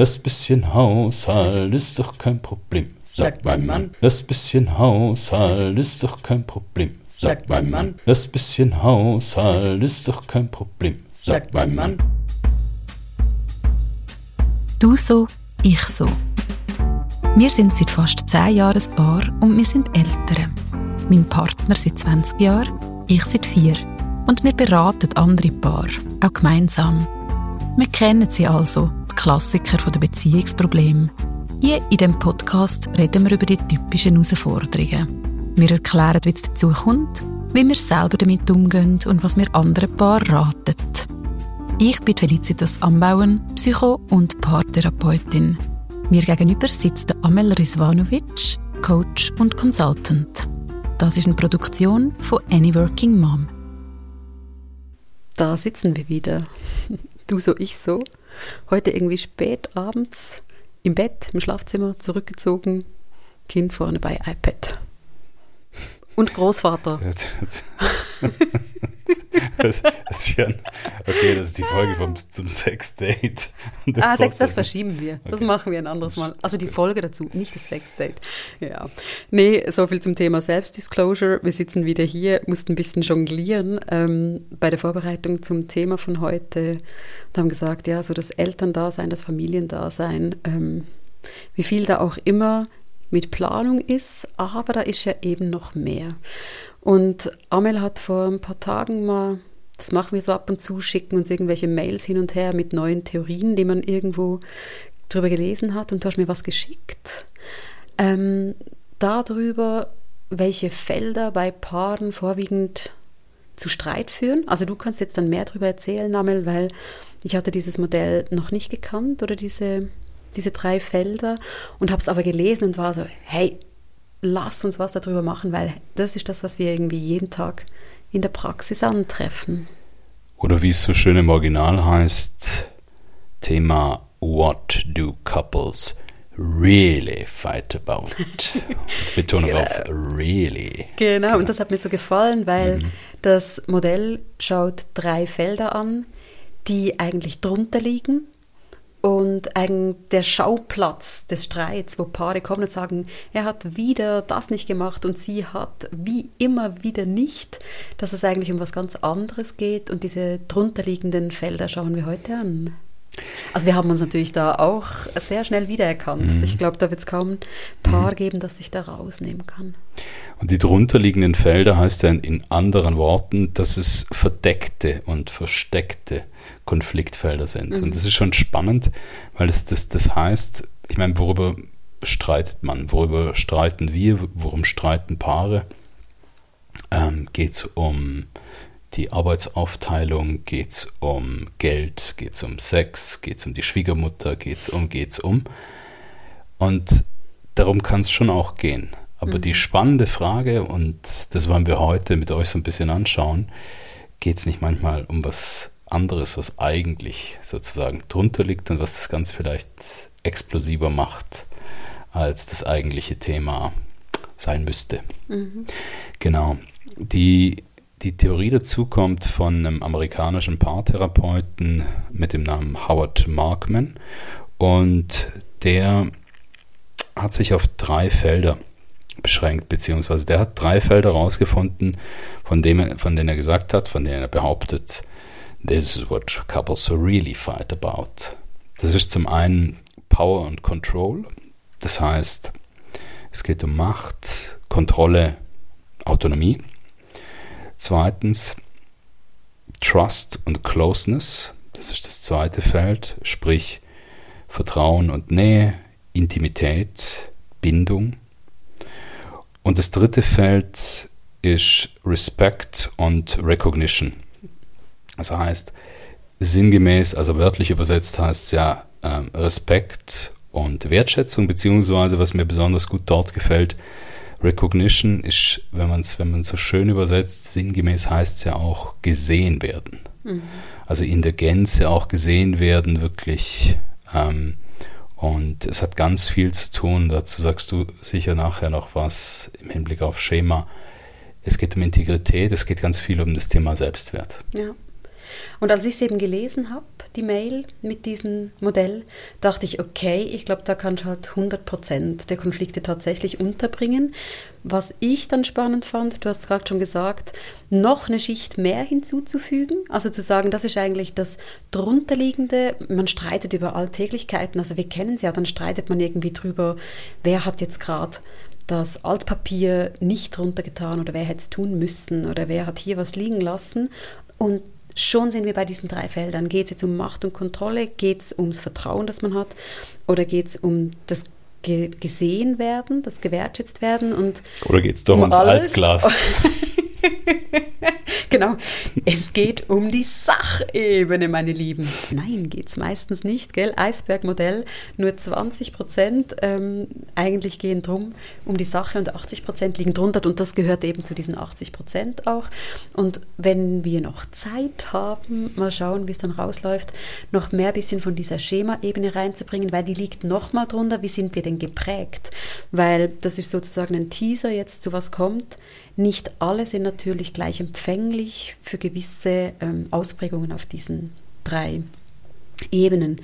Das bisschen Haushalt ist doch kein Problem, sagt mein Mann. Das bisschen Haushalt ist doch kein Problem, sagt mein Mann. Das bisschen Haushalt ist doch kein Problem, sagt mein Mann. Du so, ich so. Wir sind seit fast 10 Jahren ein Paar und wir sind Eltern. Mein Partner seit 20 Jahren, ich seit 4. Und wir beraten andere Paar, auch gemeinsam. Wir kennen sie also, die Klassiker der Beziehungsprobleme. Hier in dem Podcast reden wir über die typischen Herausforderungen. Wir erklären, wie es dazu kommt, wie wir selber damit umgehen und was wir anderen Paaren raten. Ich bin Felicitas Ambauen, Psycho- und Paartherapeutin. Mir gegenüber sitzt Amel Rizvanovic, Coach und Consultant. Das ist eine Produktion von Any Working Mom. Da sitzen wir wieder. Du so, ich so. Heute irgendwie spät abends im Bett, im Schlafzimmer, zurückgezogen. Kind vorne bei iPad. Und Großvater. Jetzt, jetzt. das, das ist ja, okay, das ist die Folge vom, zum Sexdate. Ah, Sex, das verschieben wir. Das okay. machen wir ein anderes Mal. Also die Folge dazu, nicht das Sexdate. Ja. Nee, so viel zum Thema Selbstdisclosure. Wir sitzen wieder hier, mussten ein bisschen jonglieren ähm, bei der Vorbereitung zum Thema von heute und haben gesagt, ja, so das Elterndasein, das Familiendasein, ähm, wie viel da auch immer mit Planung ist, aber da ist ja eben noch mehr. Und Amel hat vor ein paar Tagen mal, das machen wir so ab und zu, schicken uns irgendwelche Mails hin und her mit neuen Theorien, die man irgendwo drüber gelesen hat. Und du hast mir was geschickt. Ähm, darüber, welche Felder bei Paaren vorwiegend zu Streit führen. Also du kannst jetzt dann mehr darüber erzählen, Amel, weil ich hatte dieses Modell noch nicht gekannt oder diese, diese drei Felder und habe es aber gelesen und war so, hey, lass uns was darüber machen, weil das ist das, was wir irgendwie jeden Tag in der Praxis antreffen. Oder wie es so schön im Original heißt, Thema What do couples really fight about? Und Betonung genau. auf really. Genau, genau, und das hat mir so gefallen, weil mhm. das Modell schaut drei Felder an, die eigentlich drunter liegen und ein, der Schauplatz des Streits, wo Paare kommen und sagen, er hat wieder das nicht gemacht und sie hat wie immer wieder nicht, dass es eigentlich um was ganz anderes geht und diese drunterliegenden Felder schauen wir heute an. Also wir haben uns natürlich da auch sehr schnell wiedererkannt. Mhm. Ich glaube, da wird es kaum ein Paar mhm. geben, das sich da rausnehmen kann. Und die drunterliegenden Felder heißt ja in anderen Worten, dass es verdeckte und versteckte Konfliktfelder sind. Mhm. Und das ist schon spannend, weil es das, das heißt, ich meine, worüber streitet man? Worüber streiten wir? Worum streiten Paare? Ähm, geht es um die Arbeitsaufteilung? Geht es um Geld? Geht es um Sex? Geht es um die Schwiegermutter? Geht es um, geht es um? Und darum kann es schon auch gehen. Aber mhm. die spannende Frage, und das wollen wir heute mit euch so ein bisschen anschauen, geht es nicht manchmal um was anderes, was eigentlich sozusagen drunter liegt und was das Ganze vielleicht explosiver macht, als das eigentliche Thema sein müsste. Mhm. Genau. Die, die Theorie dazu kommt von einem amerikanischen Paartherapeuten mit dem Namen Howard Markman und der hat sich auf drei Felder beschränkt, beziehungsweise der hat drei Felder rausgefunden, von, von denen er gesagt hat, von denen er behauptet, This is what couples really fight about. Das ist zum einen Power und Control. Das heißt, es geht um Macht, Kontrolle, Autonomie. Zweitens Trust und Closeness. Das ist das zweite Feld, sprich Vertrauen und Nähe, Intimität, Bindung. Und das dritte Feld ist Respect und Recognition. Das heißt, sinngemäß, also wörtlich übersetzt heißt es ja ähm, Respekt und Wertschätzung, beziehungsweise was mir besonders gut dort gefällt, Recognition ist, wenn man es wenn so schön übersetzt, sinngemäß heißt es ja auch gesehen werden. Mhm. Also in der Gänze auch gesehen werden, wirklich. Ähm, und es hat ganz viel zu tun, dazu sagst du sicher nachher noch was im Hinblick auf Schema. Es geht um Integrität, es geht ganz viel um das Thema Selbstwert. Ja. Und als ich es eben gelesen habe, die Mail mit diesem Modell, dachte ich, okay, ich glaube, da kannst du halt 100 Prozent der Konflikte tatsächlich unterbringen. Was ich dann spannend fand, du hast gerade schon gesagt, noch eine Schicht mehr hinzuzufügen. Also zu sagen, das ist eigentlich das drunterliegende. Man streitet über Alltäglichkeiten. Also wir kennen es ja, dann streitet man irgendwie drüber, wer hat jetzt gerade das Altpapier nicht runtergetan oder wer hätte es tun müssen oder wer hat hier was liegen lassen. Und schon sind wir bei diesen drei Feldern. Geht es jetzt um Macht und Kontrolle? Geht es ums Vertrauen, das man hat? Oder geht es um das gesehen werden, das gewertschätzt werden? Und oder geht es doch um ums alles? Altglas? genau. Es geht um die Sachebene, meine Lieben. Nein, geht es meistens nicht, gell? Eisbergmodell, nur 20 Prozent ähm, eigentlich gehen drum um die Sache und 80 Prozent liegen drunter und das gehört eben zu diesen 80 Prozent auch. Und wenn wir noch Zeit haben, mal schauen, wie es dann rausläuft, noch mehr bisschen von dieser Schema-Ebene reinzubringen, weil die liegt nochmal drunter. Wie sind wir denn geprägt? Weil das ist sozusagen ein Teaser jetzt zu was kommt. Nicht alle sind natürlich gleich empfänglich für gewisse ähm, Ausprägungen auf diesen drei Ebenen.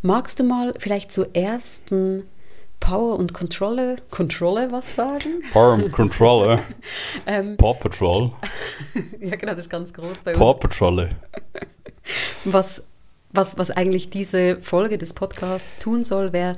Magst du mal vielleicht zur ersten Power und Controller, Controller was sagen? Power und Controller. ähm, Paw Patrol. ja, genau, das ist ganz groß bei uns. Paw Patrol. was, was, was eigentlich diese Folge des Podcasts tun soll, wäre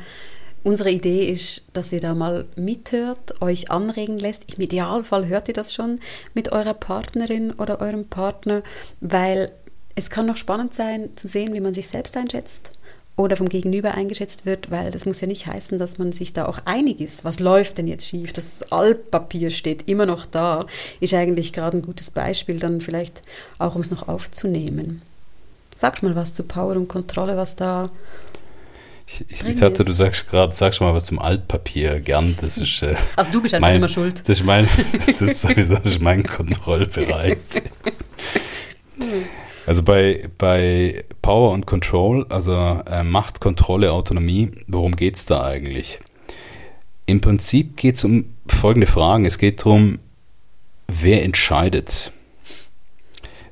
Unsere Idee ist, dass ihr da mal mithört, euch anregen lässt. Im Idealfall hört ihr das schon mit eurer Partnerin oder eurem Partner, weil es kann noch spannend sein zu sehen, wie man sich selbst einschätzt oder vom Gegenüber eingeschätzt wird, weil das muss ja nicht heißen, dass man sich da auch einig ist. Was läuft denn jetzt schief? Das Altpapier steht immer noch da, ist eigentlich gerade ein gutes Beispiel, dann vielleicht auch, um es noch aufzunehmen. Sag mal was zu Power und Kontrolle, was da ich, ich dachte, du sagst gerade, sagst mal was zum Altpapier. Gern, das ist. Äh, also du bist einfach mein, immer schuld. Das ist mein, das ist sowieso das ist mein Kontrollbereich. Also bei, bei Power und Control, also äh, Macht, Kontrolle, Autonomie, worum geht es da eigentlich? Im Prinzip geht es um folgende Fragen. Es geht darum, wer entscheidet?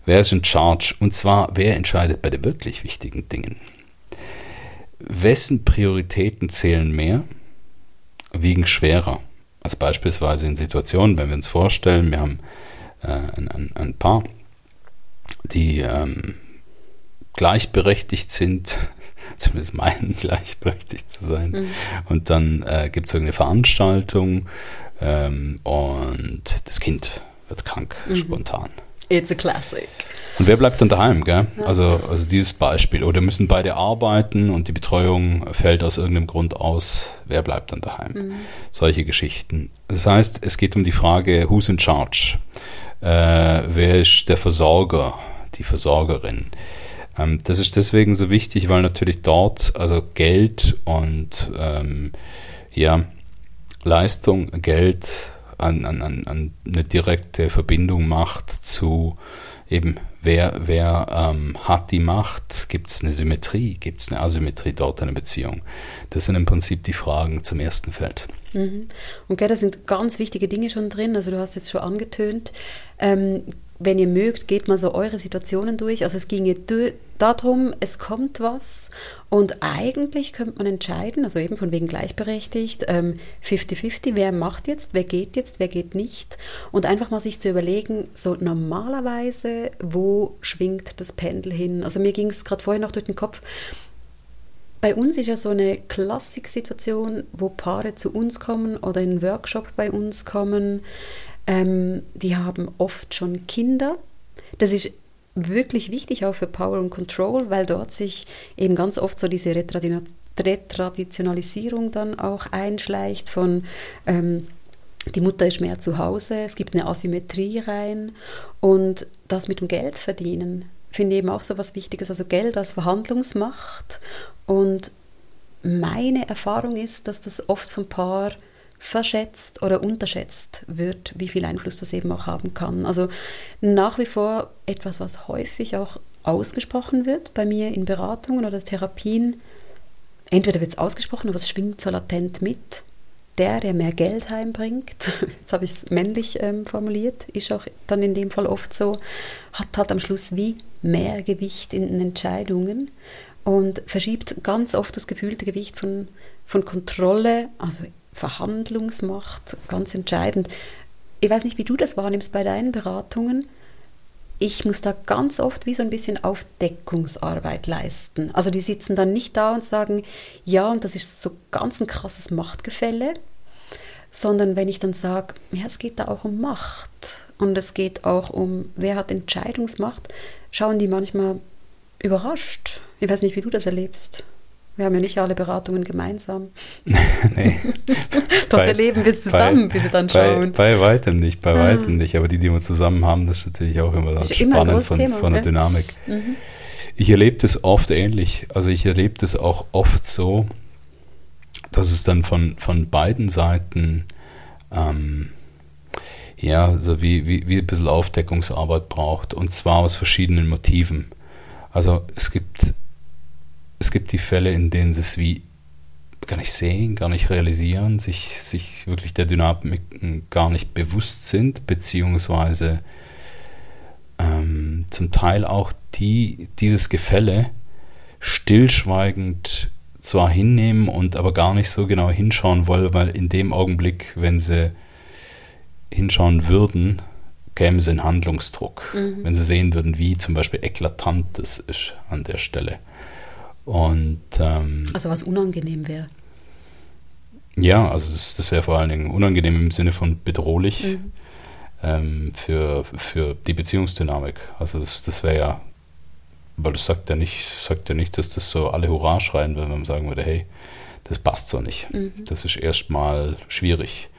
Wer ist in charge? Und zwar, wer entscheidet bei den wirklich wichtigen Dingen? Wessen Prioritäten zählen mehr, wiegen schwerer. Als beispielsweise in Situationen, wenn wir uns vorstellen, wir haben äh, ein, ein, ein, Paar, die ähm, gleichberechtigt sind, zumindest meinen gleichberechtigt zu sein, mhm. und dann äh, gibt es irgendeine Veranstaltung ähm, und das Kind wird krank, mhm. spontan. It's a classic. Und wer bleibt dann daheim, gell? Also, also dieses Beispiel. Oder müssen beide arbeiten und die Betreuung fällt aus irgendeinem Grund aus. Wer bleibt dann daheim? Mhm. Solche Geschichten. Das heißt, es geht um die Frage, who's in charge? Äh, wer ist der Versorger, die Versorgerin? Ähm, das ist deswegen so wichtig, weil natürlich dort also Geld und ähm, ja, Leistung, Geld an, an, an eine direkte Verbindung macht zu eben wer, wer ähm, hat die Macht? Gibt es eine Symmetrie? Gibt es eine Asymmetrie dort in der Beziehung? Das sind im Prinzip die Fragen zum ersten Feld. Mhm. Okay, da sind ganz wichtige Dinge schon drin. Also du hast jetzt schon angetönt. Ähm, wenn ihr mögt, geht mal so eure Situationen durch. Also es ginge darum, es kommt was und eigentlich könnte man entscheiden, also eben von wegen gleichberechtigt, 50-50, ähm, wer macht jetzt, wer geht jetzt, wer geht nicht und einfach mal sich zu überlegen, so normalerweise, wo schwingt das Pendel hin? Also mir ging es gerade vorher noch durch den Kopf, bei uns ist ja so eine Klassiksituation, wo Paare zu uns kommen oder in einen Workshop bei uns kommen, ähm, die haben oft schon Kinder. Das ist wirklich wichtig auch für Power und Control, weil dort sich eben ganz oft so diese Retraditionalisierung dann auch einschleicht von ähm, die Mutter ist mehr zu Hause, es gibt eine Asymmetrie rein. Und das mit dem Geld verdienen finde ich eben auch so was Wichtiges, also Geld als Verhandlungsmacht. Und meine Erfahrung ist, dass das oft vom Paar verschätzt oder unterschätzt wird, wie viel Einfluss das eben auch haben kann. Also nach wie vor etwas, was häufig auch ausgesprochen wird bei mir in Beratungen oder Therapien. Entweder wird es ausgesprochen, aber es schwingt so latent mit. der, der mehr Geld heimbringt, jetzt habe ich es männlich ähm, formuliert, ist auch dann in dem Fall oft so, hat halt am Schluss wie mehr Gewicht in den Entscheidungen und verschiebt ganz oft das gefühlte Gewicht von, von Kontrolle, also Verhandlungsmacht, ganz entscheidend. Ich weiß nicht, wie du das wahrnimmst bei deinen Beratungen. Ich muss da ganz oft wie so ein bisschen Aufdeckungsarbeit leisten. Also die sitzen dann nicht da und sagen, ja, und das ist so ganz ein krasses Machtgefälle, sondern wenn ich dann sage, ja, es geht da auch um Macht und es geht auch um, wer hat Entscheidungsmacht, schauen die manchmal überrascht. Ich weiß nicht, wie du das erlebst. Wir haben ja nicht alle Beratungen gemeinsam. nee. Dort erleben wir es zusammen, bei, bis sie dann schauen. Bei, bei weitem nicht, bei ah. weitem nicht. Aber die, die wir zusammen haben, das ist natürlich auch immer das spannend immer von, Thema, von der Dynamik. Mhm. Ich erlebe das oft ähnlich. Also ich erlebe das auch oft so, dass es dann von, von beiden Seiten ähm, ja, so wie, wie, wie ein bisschen Aufdeckungsarbeit braucht. Und zwar aus verschiedenen Motiven. Also es gibt, es gibt die Fälle, in denen sie es wie gar nicht sehen, gar nicht realisieren, sich, sich wirklich der Dynamik gar nicht bewusst sind, beziehungsweise ähm, zum Teil auch die, dieses Gefälle stillschweigend zwar hinnehmen und aber gar nicht so genau hinschauen wollen, weil in dem Augenblick, wenn sie hinschauen würden, käme sie in Handlungsdruck, mhm. wenn sie sehen würden, wie zum Beispiel eklatant das ist an der Stelle. Und, ähm, also was unangenehm wäre. Ja, also das, das wäre vor allen Dingen unangenehm im Sinne von bedrohlich mhm. ähm, für, für die Beziehungsdynamik. Also das, das wäre ja, weil das sagt ja nicht, sagt ja nicht, dass das so alle Hurra schreien, wenn man sagen würde, hey, das passt so nicht. Mhm. Das ist erstmal schwierig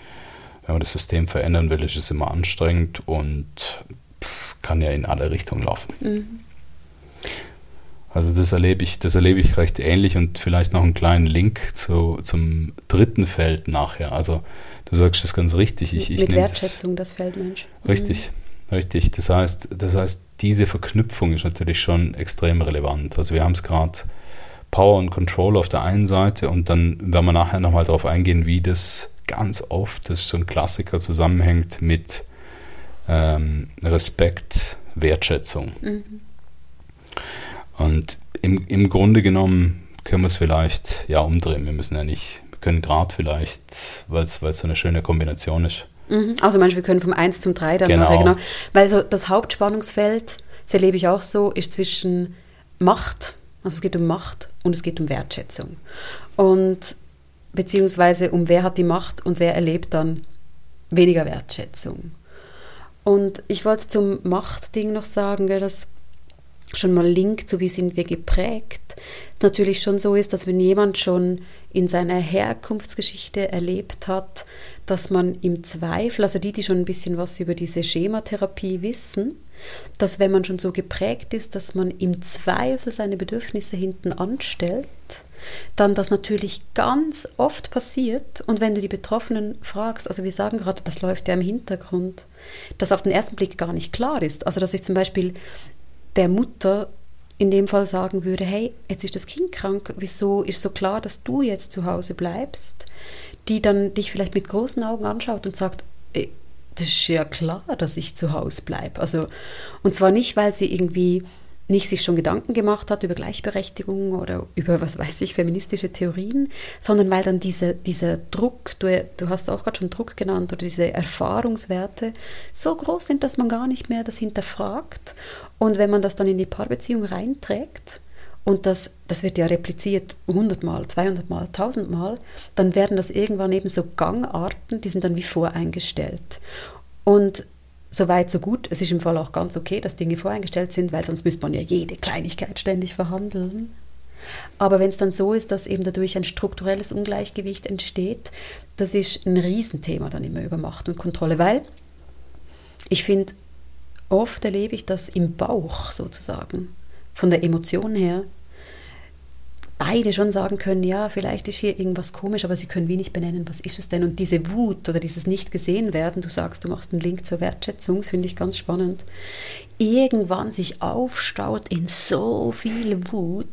wenn man das System verändern will, ist es immer anstrengend und kann ja in alle Richtungen laufen. Mhm. Also das erlebe ich, das erlebe ich recht ähnlich und vielleicht noch einen kleinen Link zu, zum dritten Feld nachher. Also du sagst das ganz richtig. Ich, ich Mit Wertschätzung das, das Feld Mensch. Richtig, mhm. richtig. Das heißt, das heißt, diese Verknüpfung ist natürlich schon extrem relevant. Also wir haben es gerade Power und Control auf der einen Seite und dann werden wir nachher nochmal darauf eingehen, wie das ganz oft, das ist so ein Klassiker, zusammenhängt mit ähm, Respekt, Wertschätzung. Mhm. Und im, im Grunde genommen können wir es vielleicht ja umdrehen. Wir müssen ja nicht, wir können gerade vielleicht, weil es so eine schöne Kombination ist. Mhm. Also meinst wir können vom 1 zum 3 dann genau. genau. Weil so das Hauptspannungsfeld, das erlebe ich auch so, ist zwischen Macht, also es geht um Macht und es geht um Wertschätzung. Und beziehungsweise um wer hat die Macht und wer erlebt dann weniger Wertschätzung. Und ich wollte zum Machtding noch sagen, dass schon mal Link zu wie sind wir geprägt, natürlich schon so ist, dass wenn jemand schon in seiner Herkunftsgeschichte erlebt hat, dass man im Zweifel, also die, die schon ein bisschen was über diese Schematherapie wissen, dass wenn man schon so geprägt ist, dass man im Zweifel seine Bedürfnisse hinten anstellt, dann das natürlich ganz oft passiert und wenn du die Betroffenen fragst, also wir sagen gerade, das läuft ja im Hintergrund, dass auf den ersten Blick gar nicht klar ist. Also dass ich zum Beispiel der Mutter in dem Fall sagen würde, hey, jetzt ist das Kind krank, wieso ist so klar, dass du jetzt zu Hause bleibst, die dann dich vielleicht mit großen Augen anschaut und sagt, das ist ja klar, dass ich zu Hause bleibe. Also, und zwar nicht, weil sie irgendwie nicht sich schon Gedanken gemacht hat über Gleichberechtigung oder über, was weiß ich, feministische Theorien, sondern weil dann diese, dieser Druck, du, du hast auch gerade schon Druck genannt, oder diese Erfahrungswerte so groß sind, dass man gar nicht mehr das hinterfragt. Und wenn man das dann in die Paarbeziehung reinträgt, und das, das wird ja repliziert 100 Mal, 200 Mal, 1000 Mal, dann werden das irgendwann eben so Gangarten, die sind dann wie voreingestellt. Und so weit, so gut. Es ist im Fall auch ganz okay, dass Dinge voreingestellt sind, weil sonst müsste man ja jede Kleinigkeit ständig verhandeln. Aber wenn es dann so ist, dass eben dadurch ein strukturelles Ungleichgewicht entsteht, das ist ein Riesenthema dann immer über Macht und Kontrolle, weil ich finde, oft erlebe ich das im Bauch sozusagen, von der Emotion her, beide schon sagen können, ja, vielleicht ist hier irgendwas komisch, aber sie können wie nicht benennen, was ist es denn? Und diese Wut oder dieses nicht gesehen werden, du sagst, du machst einen Link zur Wertschätzung, das finde ich ganz spannend. Irgendwann sich aufstaut in so viel Wut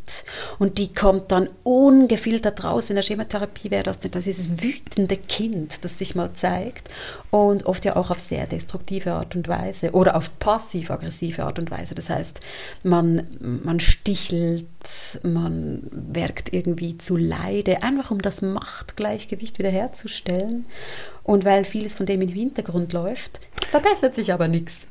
und die kommt dann ungefiltert raus. In der Schematherapie wäre das das ist wütende Kind, das sich mal zeigt und oft ja auch auf sehr destruktive Art und Weise oder auf passiv-aggressive Art und Weise. Das heißt, man, man stichelt, man werkt irgendwie zu Leide, einfach um das Machtgleichgewicht wiederherzustellen. Und weil vieles von dem im Hintergrund läuft, verbessert sich aber nichts.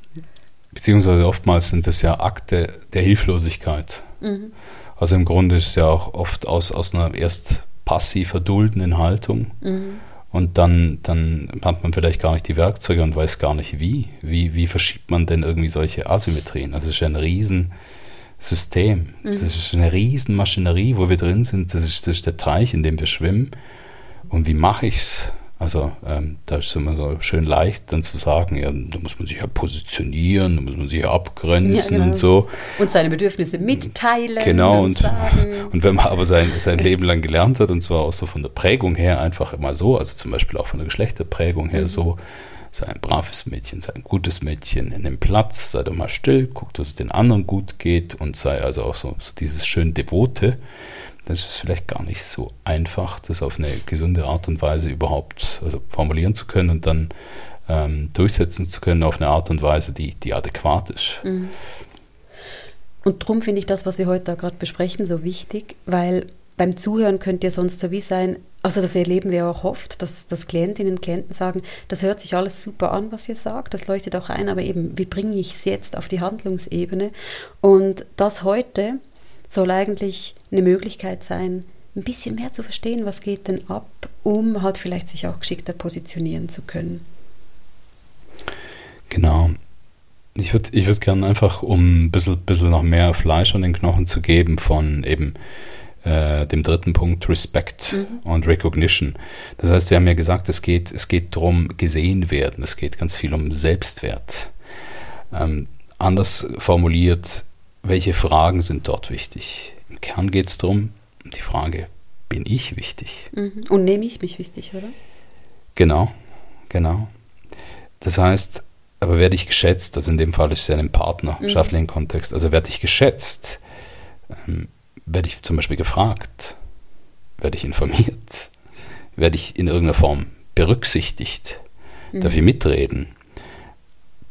Beziehungsweise oftmals sind das ja Akte der Hilflosigkeit. Mhm. Also im Grunde ist es ja auch oft aus, aus einer erst passiv verduldenden Haltung. Mhm. Und dann, dann hat man vielleicht gar nicht die Werkzeuge und weiß gar nicht wie. Wie, wie verschiebt man denn irgendwie solche Asymmetrien? Also es ist ein Riesensystem. Mhm. Das ist eine Riesenmaschinerie, wo wir drin sind. Das ist, das ist der Teich, in dem wir schwimmen. Und wie mache ich es? Also ähm, da ist es immer so schön leicht dann zu sagen, ja, da muss man sich ja positionieren, da muss man sich ja abgrenzen ja, genau. und so. Und seine Bedürfnisse mitteilen. Genau, und, und, und, wenn man aber sein, sein Leben lang gelernt hat, und zwar auch so von der Prägung her einfach immer so, also zum Beispiel auch von der Geschlechterprägung her mhm. so, sei ein braves Mädchen, sei ein gutes Mädchen, in dem Platz, sei doch mal still, guck, dass es den anderen gut geht und sei also auch so, so dieses schön Devote das ist vielleicht gar nicht so einfach, das auf eine gesunde Art und Weise überhaupt also formulieren zu können und dann ähm, durchsetzen zu können auf eine Art und Weise, die, die adäquat ist. Mhm. Und darum finde ich das, was wir heute da gerade besprechen, so wichtig, weil beim Zuhören könnte ja sonst so wie sein, also das erleben wir auch oft, dass, dass Klientinnen und Klienten sagen, das hört sich alles super an, was ihr sagt, das leuchtet auch ein, aber eben, wie bringe ich es jetzt auf die Handlungsebene? Und das heute soll eigentlich eine Möglichkeit sein, ein bisschen mehr zu verstehen, was geht denn ab, um halt vielleicht sich auch geschickter positionieren zu können. Genau. Ich würde ich würd gerne einfach, um ein bisschen, bisschen noch mehr Fleisch an den Knochen zu geben von eben äh, dem dritten Punkt, Respect mhm. und Recognition. Das heißt, wir haben ja gesagt, es geht, es geht darum, gesehen werden. Es geht ganz viel um Selbstwert. Ähm, anders formuliert, welche Fragen sind dort wichtig? Im Kern geht es darum, die Frage, bin ich wichtig? Mhm. Und nehme ich mich wichtig, oder? Genau, genau. Das heißt, aber werde ich geschätzt, also in dem Fall ist es ja ein partnerschaftlichen mhm. Kontext, also werde ich geschätzt, ähm, werde ich zum Beispiel gefragt, werde ich informiert, werde ich in irgendeiner Form berücksichtigt, mhm. darf ich mitreden?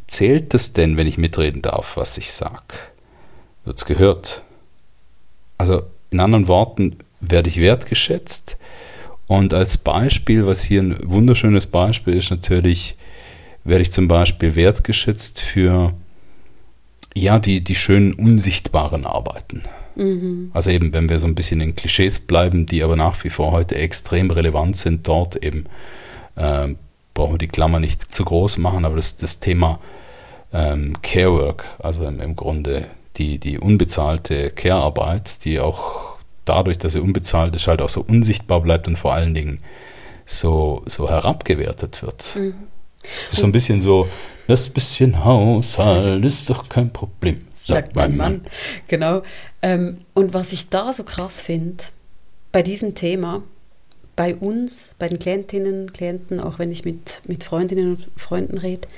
Zählt das denn, wenn ich mitreden darf, was ich sage? Wird es gehört. Also in anderen Worten, werde ich wertgeschätzt. Und als Beispiel, was hier ein wunderschönes Beispiel ist, natürlich werde ich zum Beispiel wertgeschätzt für ja, die, die schönen unsichtbaren Arbeiten. Mhm. Also eben, wenn wir so ein bisschen in Klischees bleiben, die aber nach wie vor heute extrem relevant sind, dort eben äh, brauchen wir die Klammer nicht zu groß machen, aber das, das Thema ähm, Care Work, also im, im Grunde die, die unbezahlte Care-Arbeit, die auch dadurch, dass sie unbezahlt ist, halt auch so unsichtbar bleibt und vor allen Dingen so, so herabgewertet wird. Mhm. Ist so ein bisschen so, das bisschen Haushalt ist doch kein Problem, sagt, sagt mein Mann. Mann. Genau. Ähm, und was ich da so krass finde, bei diesem Thema, bei uns, bei den Klientinnen, Klienten, auch wenn ich mit, mit Freundinnen und Freunden rede,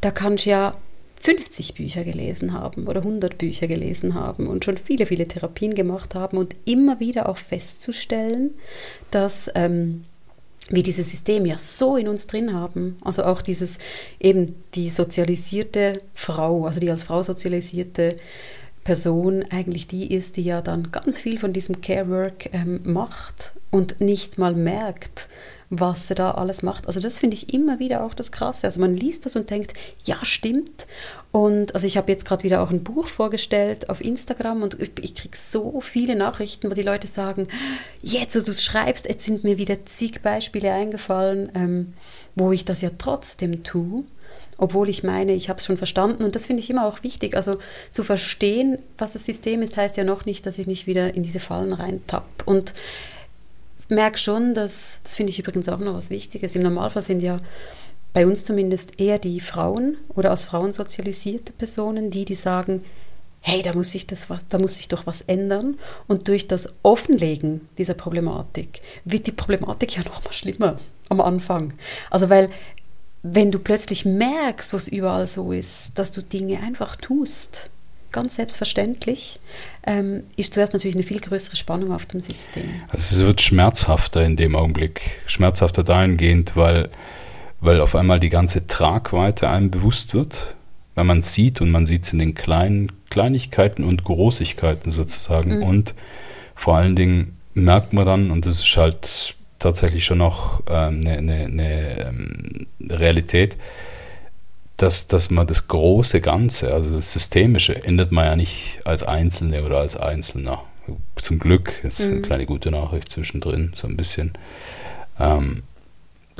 da kannst du ja 50 Bücher gelesen haben oder 100 Bücher gelesen haben und schon viele, viele Therapien gemacht haben und immer wieder auch festzustellen, dass ähm, wir dieses System ja so in uns drin haben, also auch dieses eben die sozialisierte Frau, also die als Frau sozialisierte Person eigentlich die ist, die ja dann ganz viel von diesem Care Work ähm, macht und nicht mal merkt, was er da alles macht. Also das finde ich immer wieder auch das Krasse. Also man liest das und denkt, ja, stimmt. Und also ich habe jetzt gerade wieder auch ein Buch vorgestellt auf Instagram und ich, ich kriege so viele Nachrichten, wo die Leute sagen, jetzt, wo du es schreibst, jetzt sind mir wieder zig Beispiele eingefallen, ähm, wo ich das ja trotzdem tue obwohl ich meine, ich habe es schon verstanden. Und das finde ich immer auch wichtig. Also zu verstehen, was das System ist, heißt ja noch nicht, dass ich nicht wieder in diese Fallen reintapp. Und merke schon, dass, das finde ich übrigens auch noch was Wichtiges, im Normalfall sind ja bei uns zumindest eher die Frauen oder als Frauen sozialisierte Personen, die, die sagen, hey, da muss sich das was, da muss sich doch was ändern. Und durch das Offenlegen dieser Problematik wird die Problematik ja noch mal schlimmer am Anfang. Also weil wenn du plötzlich merkst, was überall so ist, dass du Dinge einfach tust, ganz selbstverständlich, ähm, ist zuerst natürlich eine viel größere Spannung auf dem System. Also es wird schmerzhafter in dem Augenblick, schmerzhafter dahingehend, weil, weil auf einmal die ganze Tragweite einem bewusst wird, weil man sieht und man sieht es in den kleinen Kleinigkeiten und Großigkeiten sozusagen mhm. und vor allen Dingen merkt man dann, und das ist halt tatsächlich schon noch ähm, eine, eine, eine ähm, Realität, dass, dass man das große Ganze, also das Systemische, ändert man ja nicht als Einzelne oder als Einzelner. Zum Glück, ist mhm. eine kleine gute Nachricht zwischendrin, so ein bisschen. Ähm,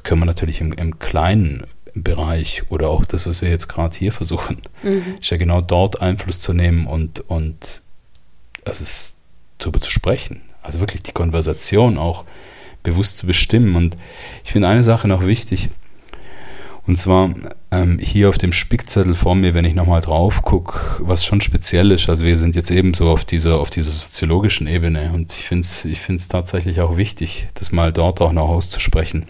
können wir natürlich im, im kleinen Bereich oder auch das, was wir jetzt gerade hier versuchen, mhm. ist ja genau dort Einfluss zu nehmen und, und also es darüber zu sprechen. Also wirklich die Konversation auch bewusst zu bestimmen. Und ich finde eine Sache noch wichtig, und zwar ähm, hier auf dem Spickzettel vor mir, wenn ich nochmal drauf gucke, was schon speziell ist. Also wir sind jetzt eben so auf dieser, auf dieser soziologischen Ebene und ich finde es ich find's tatsächlich auch wichtig, das mal dort auch noch auszusprechen.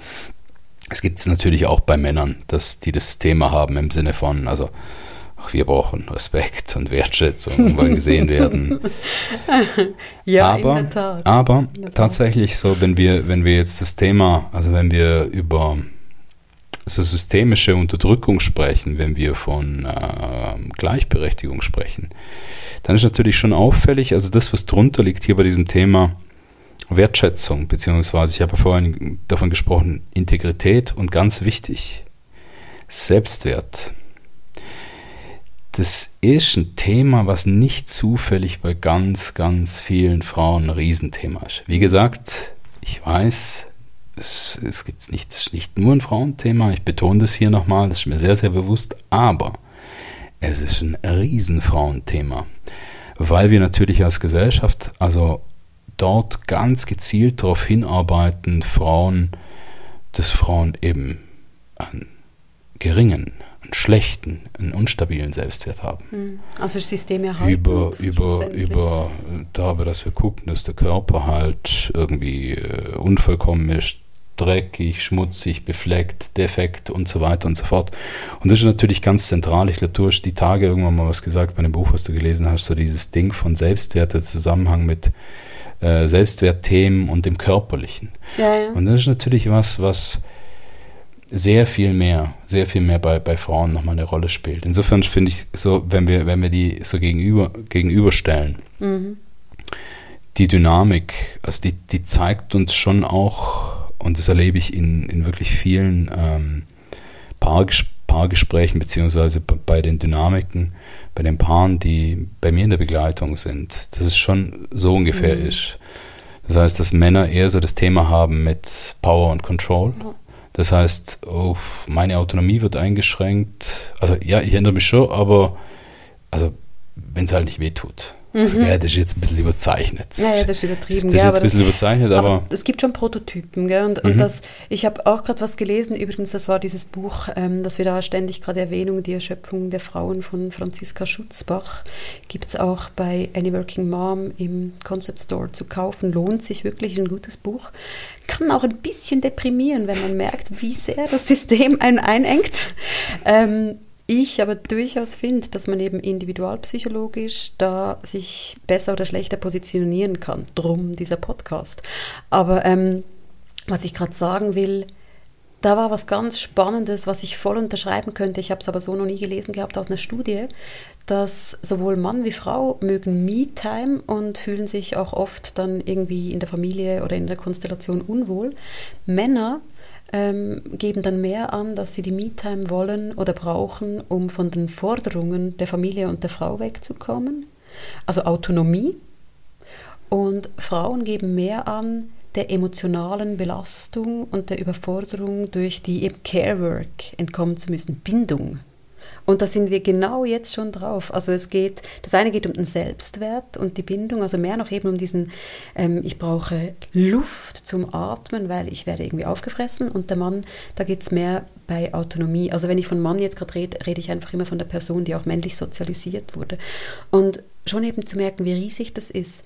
Es gibt es natürlich auch bei Männern, dass die das Thema haben im Sinne von, also ach, wir brauchen Respekt und Wertschätzung und wollen gesehen werden. ja, aber, in der Tat. aber der Tat. tatsächlich so, wenn wir, wenn wir jetzt das Thema, also wenn wir über so systemische Unterdrückung sprechen, wenn wir von äh, Gleichberechtigung sprechen, dann ist natürlich schon auffällig, also das, was drunter liegt hier bei diesem Thema Wertschätzung, beziehungsweise ich habe vorhin davon gesprochen, Integrität und ganz wichtig, Selbstwert das ist ein Thema, was nicht zufällig bei ganz, ganz vielen Frauen ein Riesenthema ist. Wie gesagt, ich weiß, es, es gibt nicht, es ist nicht nur ein Frauenthema, ich betone das hier nochmal, das ist mir sehr, sehr bewusst, aber es ist ein Riesenfrauenthema, weil wir natürlich als Gesellschaft, also dort ganz gezielt darauf hinarbeiten, Frauen, dass Frauen eben einen geringen einen schlechten, einen unstabilen Selbstwert haben. Hm. Also das System erhalten. Über, über, über darüber, dass wir gucken, dass der Körper halt irgendwie äh, unvollkommen ist, dreckig, schmutzig, befleckt, defekt und so weiter und so fort. Und das ist natürlich ganz zentral. Ich glaube, du hast die Tage irgendwann mal was gesagt bei einem Buch, was du gelesen hast, so dieses Ding von Selbstwert, der Zusammenhang mit äh, Selbstwertthemen und dem Körperlichen. Ja, ja. Und das ist natürlich was, was sehr viel mehr, sehr viel mehr bei, bei Frauen nochmal eine Rolle spielt. Insofern finde ich so, wenn wir, wenn wir die so gegenüber, gegenüberstellen, mhm. die Dynamik, also die, die zeigt uns schon auch, und das erlebe ich in, in wirklich vielen ähm, Paarges Paargesprächen, beziehungsweise bei den Dynamiken, bei den Paaren, die bei mir in der Begleitung sind, dass es schon so ungefähr mhm. ist. Das heißt, dass Männer eher so das Thema haben mit Power und Control. Mhm das heißt, oh, meine Autonomie wird eingeschränkt. Also ja, ich erinnere mich schon, aber also wenn es halt nicht wehtut. Also, mhm. ja, das ist jetzt ein bisschen überzeichnet. Ja, ja das ist übertrieben. Das ist ja, jetzt ein bisschen überzeichnet, aber, aber, Es gibt schon Prototypen, gell? Und, mhm. und das, ich habe auch gerade was gelesen, übrigens, das war dieses Buch, ähm, das wir da ständig gerade Erwähnung, die Erschöpfung der Frauen von Franziska Schutzbach, gibt es auch bei Any Working Mom im Concept Store zu kaufen. Lohnt sich wirklich, ein gutes Buch. Kann auch ein bisschen deprimieren, wenn man merkt, wie sehr das System einen einengt. Ähm, ich aber durchaus finde, dass man eben individualpsychologisch da sich besser oder schlechter positionieren kann. Drum dieser Podcast. Aber ähm, was ich gerade sagen will, da war was ganz Spannendes, was ich voll unterschreiben könnte. Ich habe es aber so noch nie gelesen gehabt aus einer Studie, dass sowohl Mann wie Frau mögen Me-Time und fühlen sich auch oft dann irgendwie in der Familie oder in der Konstellation unwohl. Männer ähm, geben dann mehr an, dass sie die Me-Time wollen oder brauchen, um von den Forderungen der Familie und der Frau wegzukommen. Also Autonomie. Und Frauen geben mehr an der emotionalen Belastung und der Überforderung durch die eben Care Work entkommen zu müssen, Bindung. Und da sind wir genau jetzt schon drauf. Also es geht, das eine geht um den Selbstwert und die Bindung, also mehr noch eben um diesen, ähm, ich brauche Luft zum Atmen, weil ich werde irgendwie aufgefressen. Und der Mann, da geht es mehr bei Autonomie. Also wenn ich von Mann jetzt gerade rede, rede ich einfach immer von der Person, die auch männlich sozialisiert wurde. Und schon eben zu merken, wie riesig das ist.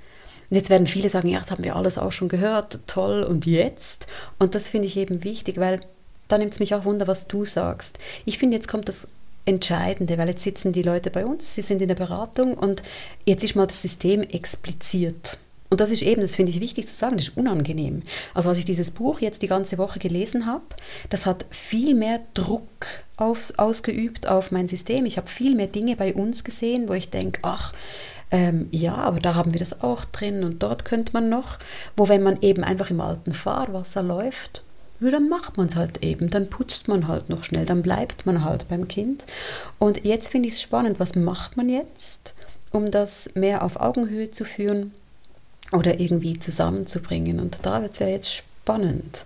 Und jetzt werden viele sagen, ja, das haben wir alles auch schon gehört, toll, und jetzt? Und das finde ich eben wichtig, weil da nimmt es mich auch wunder, was du sagst. Ich finde, jetzt kommt das Entscheidende, weil jetzt sitzen die Leute bei uns, sie sind in der Beratung und jetzt ist mal das System expliziert. Und das ist eben, das finde ich wichtig zu sagen, das ist unangenehm. Also als ich dieses Buch jetzt die ganze Woche gelesen habe, das hat viel mehr Druck auf, ausgeübt auf mein System. Ich habe viel mehr Dinge bei uns gesehen, wo ich denke, ach, ähm, ja, aber da haben wir das auch drin und dort könnte man noch, wo wenn man eben einfach im alten Fahrwasser läuft, ja, dann macht man es halt eben, dann putzt man halt noch schnell, dann bleibt man halt beim Kind. Und jetzt finde ich es spannend, was macht man jetzt, um das mehr auf Augenhöhe zu führen oder irgendwie zusammenzubringen. Und da wird es ja jetzt spannend.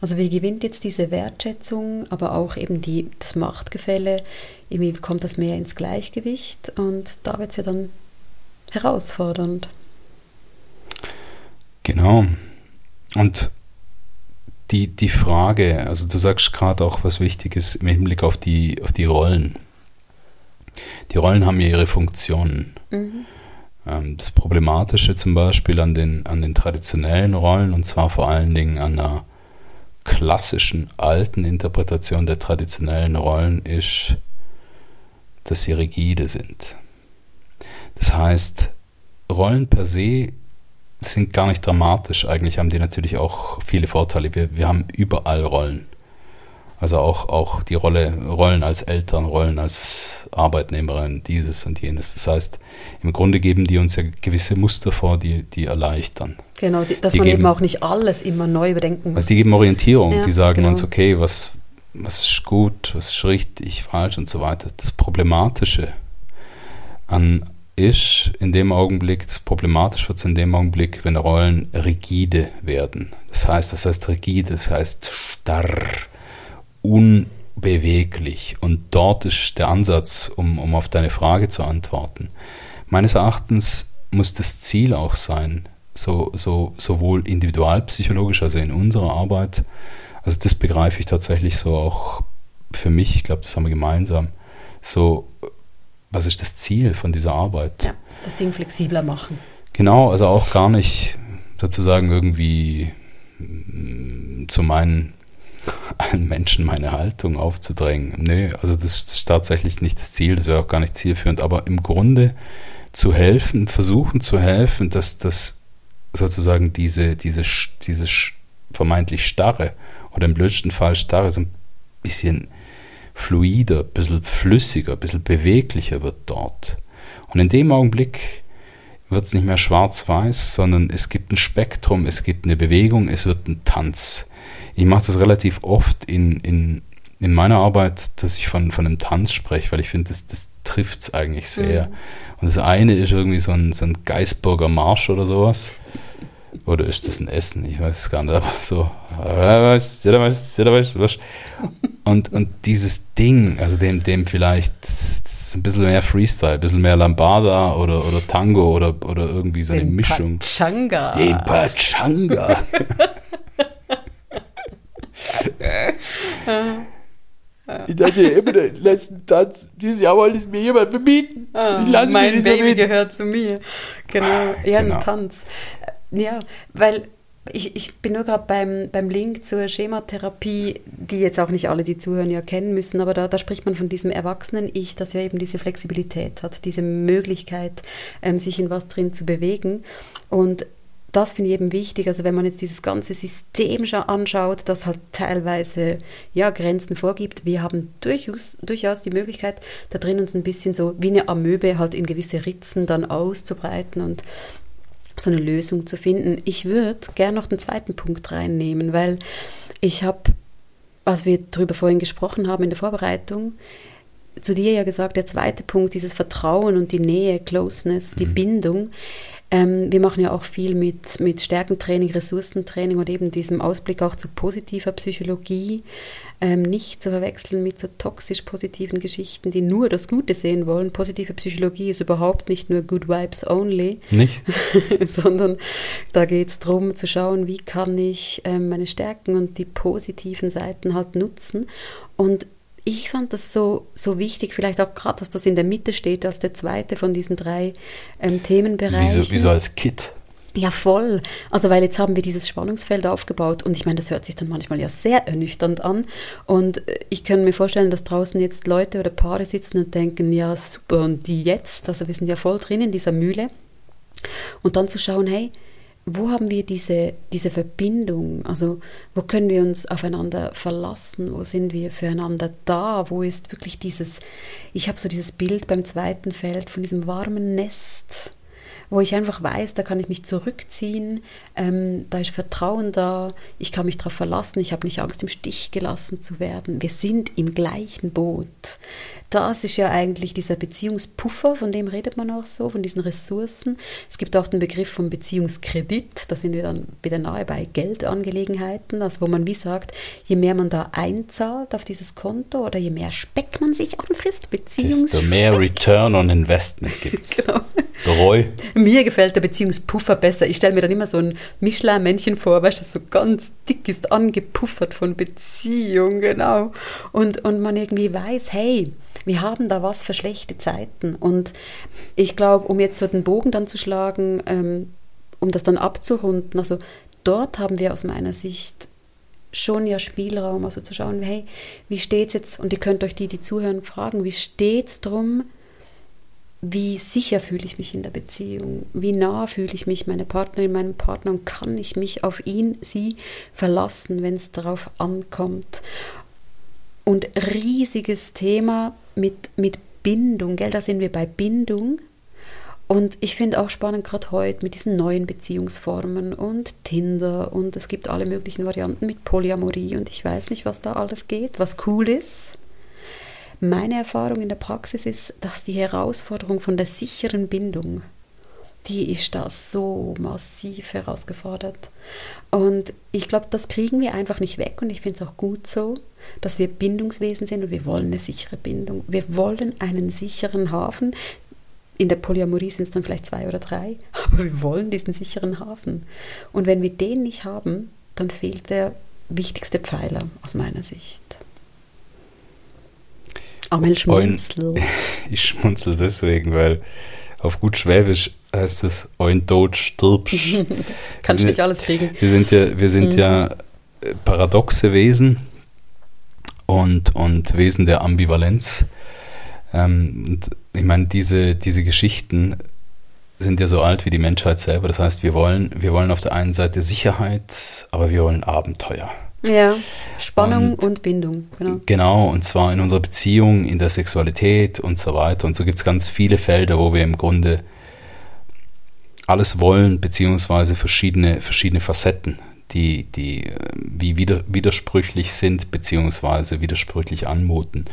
Also wie gewinnt jetzt diese Wertschätzung, aber auch eben die, das Machtgefälle, irgendwie kommt das mehr ins Gleichgewicht und da wird es ja dann herausfordernd. Genau. Und die, die Frage, also du sagst gerade auch was Wichtiges im Hinblick auf die, auf die Rollen. Die Rollen haben ja ihre Funktionen. Mhm. Ähm, das Problematische zum Beispiel an den, an den traditionellen Rollen, und zwar vor allen Dingen an der klassischen alten Interpretation der traditionellen Rollen, ist, dass sie rigide sind. Das heißt, Rollen per se sind gar nicht dramatisch. Eigentlich haben die natürlich auch viele Vorteile. Wir, wir haben überall Rollen. Also auch, auch die Rolle, Rollen als Eltern, Rollen als Arbeitnehmerin, dieses und jenes. Das heißt, im Grunde geben die uns ja gewisse Muster vor, die, die erleichtern. Genau, die, dass die man geben, eben auch nicht alles immer neu überdenken muss. Also die geben Orientierung, ja, die sagen genau. uns, okay, was, was ist gut, was ist richtig, falsch und so weiter. Das Problematische an, ist in dem Augenblick, problematisch wird es in dem Augenblick, wenn Rollen rigide werden. Das heißt, was heißt rigide? Das heißt starr, unbeweglich. Und dort ist der Ansatz, um, um auf deine Frage zu antworten. Meines Erachtens muss das Ziel auch sein, so, so, sowohl individualpsychologisch, also in unserer Arbeit, also das begreife ich tatsächlich so auch für mich, ich glaube, das haben wir gemeinsam, so was ist das Ziel von dieser Arbeit? Ja, das Ding flexibler machen. Genau, also auch gar nicht sozusagen irgendwie mm, zu meinen allen Menschen meine Haltung aufzudrängen. Nö, also das, das ist tatsächlich nicht das Ziel, das wäre auch gar nicht zielführend, aber im Grunde zu helfen, versuchen zu helfen, dass das sozusagen diese, diese, diese vermeintlich starre oder im blödsten Fall starre so ein bisschen fluider, ein bisschen flüssiger, ein bisschen beweglicher wird dort. Und in dem Augenblick wird es nicht mehr schwarz-weiß, sondern es gibt ein Spektrum, es gibt eine Bewegung, es wird ein Tanz. Ich mache das relativ oft in, in, in meiner Arbeit, dass ich von, von einem Tanz spreche, weil ich finde, das, das trifft es eigentlich sehr. Mhm. Und das eine ist irgendwie so ein, so ein Geisburger Marsch oder sowas. Oder ist das ein Essen? Ich weiß es gar nicht, aber so. Und, und dieses Ding, also dem, dem vielleicht ein bisschen mehr Freestyle, ein bisschen mehr Lambada oder, oder Tango oder, oder irgendwie so eine Den Mischung. Pachanga. Den Pachanga. Ich dachte immer, den letzten Tanz, dieses Jahr wollte es mir jemand verbieten. Ah, mein Baby gehört zu mir. Genau, ja, genau. ein Tanz. Ja, weil ich, ich bin nur gerade beim, beim Link zur Schematherapie, die jetzt auch nicht alle, die zuhören, ja kennen müssen, aber da, da spricht man von diesem Erwachsenen-Ich, das ja eben diese Flexibilität hat, diese Möglichkeit, ähm, sich in was drin zu bewegen. Und das finde ich eben wichtig. Also wenn man jetzt dieses ganze System anschaut, das halt teilweise ja, Grenzen vorgibt, wir haben durchaus, durchaus die Möglichkeit, da drin uns ein bisschen so wie eine Amöbe halt in gewisse Ritzen dann auszubreiten und so eine Lösung zu finden. Ich würde gerne noch den zweiten Punkt reinnehmen, weil ich habe, was wir darüber vorhin gesprochen haben in der Vorbereitung, zu dir ja gesagt, der zweite Punkt, dieses Vertrauen und die Nähe, Closeness, die mhm. Bindung. Ähm, wir machen ja auch viel mit, mit Stärkentraining, Ressourcentraining und eben diesem Ausblick auch zu positiver Psychologie. Ähm, nicht zu verwechseln mit so toxisch positiven Geschichten, die nur das Gute sehen wollen. Positive Psychologie ist überhaupt nicht nur Good Vibes Only, sondern da geht es darum zu schauen, wie kann ich ähm, meine Stärken und die positiven Seiten halt nutzen. Und ich fand das so, so wichtig, vielleicht auch gerade, dass das in der Mitte steht, als der zweite von diesen drei ähm, Themenbereichen. Wie so, wie so als Kit. Ja, voll. Also, weil jetzt haben wir dieses Spannungsfeld aufgebaut und ich meine, das hört sich dann manchmal ja sehr ernüchternd an. Und äh, ich kann mir vorstellen, dass draußen jetzt Leute oder Paare sitzen und denken, ja, super, und die jetzt? Also, wir sind ja voll drin in dieser Mühle. Und dann zu schauen, hey, wo haben wir diese, diese Verbindung? Also wo können wir uns aufeinander verlassen? Wo sind wir füreinander da? Wo ist wirklich dieses, ich habe so dieses Bild beim zweiten Feld von diesem warmen Nest wo ich einfach weiß, da kann ich mich zurückziehen, ähm, da ist Vertrauen da, ich kann mich darauf verlassen, ich habe nicht Angst, im Stich gelassen zu werden. Wir sind im gleichen Boot. Das ist ja eigentlich dieser Beziehungspuffer, von dem redet man auch so, von diesen Ressourcen. Es gibt auch den Begriff von Beziehungskredit, da sind wir dann wieder nahe bei Geldangelegenheiten, also wo man wie sagt, je mehr man da einzahlt auf dieses Konto oder je mehr Speck man sich anfrisst, Beziehungs Desto mehr Return on Investment gibt es. genau. Roy. Mir gefällt der Beziehungspuffer besser. Ich stelle mir dann immer so ein Michelin-Männchen vor, weißt du, so ganz dick ist, angepuffert von Beziehung, genau. Und, und man irgendwie weiß, hey, wir haben da was für schlechte Zeiten. Und ich glaube, um jetzt so den Bogen dann zu schlagen, ähm, um das dann abzurunden, also dort haben wir aus meiner Sicht schon ja Spielraum, also zu schauen, hey, wie steht es jetzt, und ihr könnt euch die, die zuhören, fragen, wie steht es drum, wie sicher fühle ich mich in der Beziehung, wie nah fühle ich mich meiner Partnerin, meinem Partner? Und kann ich mich auf ihn, sie verlassen, wenn es darauf ankommt. Und riesiges Thema mit, mit Bindung, gell? da sind wir bei Bindung. Und ich finde auch spannend, gerade heute mit diesen neuen Beziehungsformen und Tinder und es gibt alle möglichen Varianten mit Polyamorie und ich weiß nicht, was da alles geht, was cool ist. Meine Erfahrung in der Praxis ist, dass die Herausforderung von der sicheren Bindung, die ist da so massiv herausgefordert. Und ich glaube, das kriegen wir einfach nicht weg und ich finde es auch gut so, dass wir Bindungswesen sind und wir wollen eine sichere Bindung. Wir wollen einen sicheren Hafen. In der Polyamorie sind es dann vielleicht zwei oder drei, aber wir wollen diesen sicheren Hafen. Und wenn wir den nicht haben, dann fehlt der wichtigste Pfeiler aus meiner Sicht. Amel schmunzelt. Ich schmunzel deswegen, weil auf gut Schwäbisch heißt es ein Tod stirbst. Kannst du nicht alles kriegen. Wir sind ja, wir sind mhm. ja äh, paradoxe Wesen und, und Wesen der Ambivalenz. Ähm, und ich meine, diese, diese Geschichten sind ja so alt wie die Menschheit selber. Das heißt, wir wollen, wir wollen auf der einen Seite Sicherheit, aber wir wollen Abenteuer. Ja, Spannung und, und, Bindung. Genau. genau, und zwar in unserer Beziehung, in der Sexualität und so weiter. Und so gibt es ganz viele Felder, wo wir im Grunde alles wollen, beziehungsweise verschiedene, verschiedene Facetten, die, die äh, wie wider, widersprüchlich sind, beziehungsweise widersprüchlich anmuten.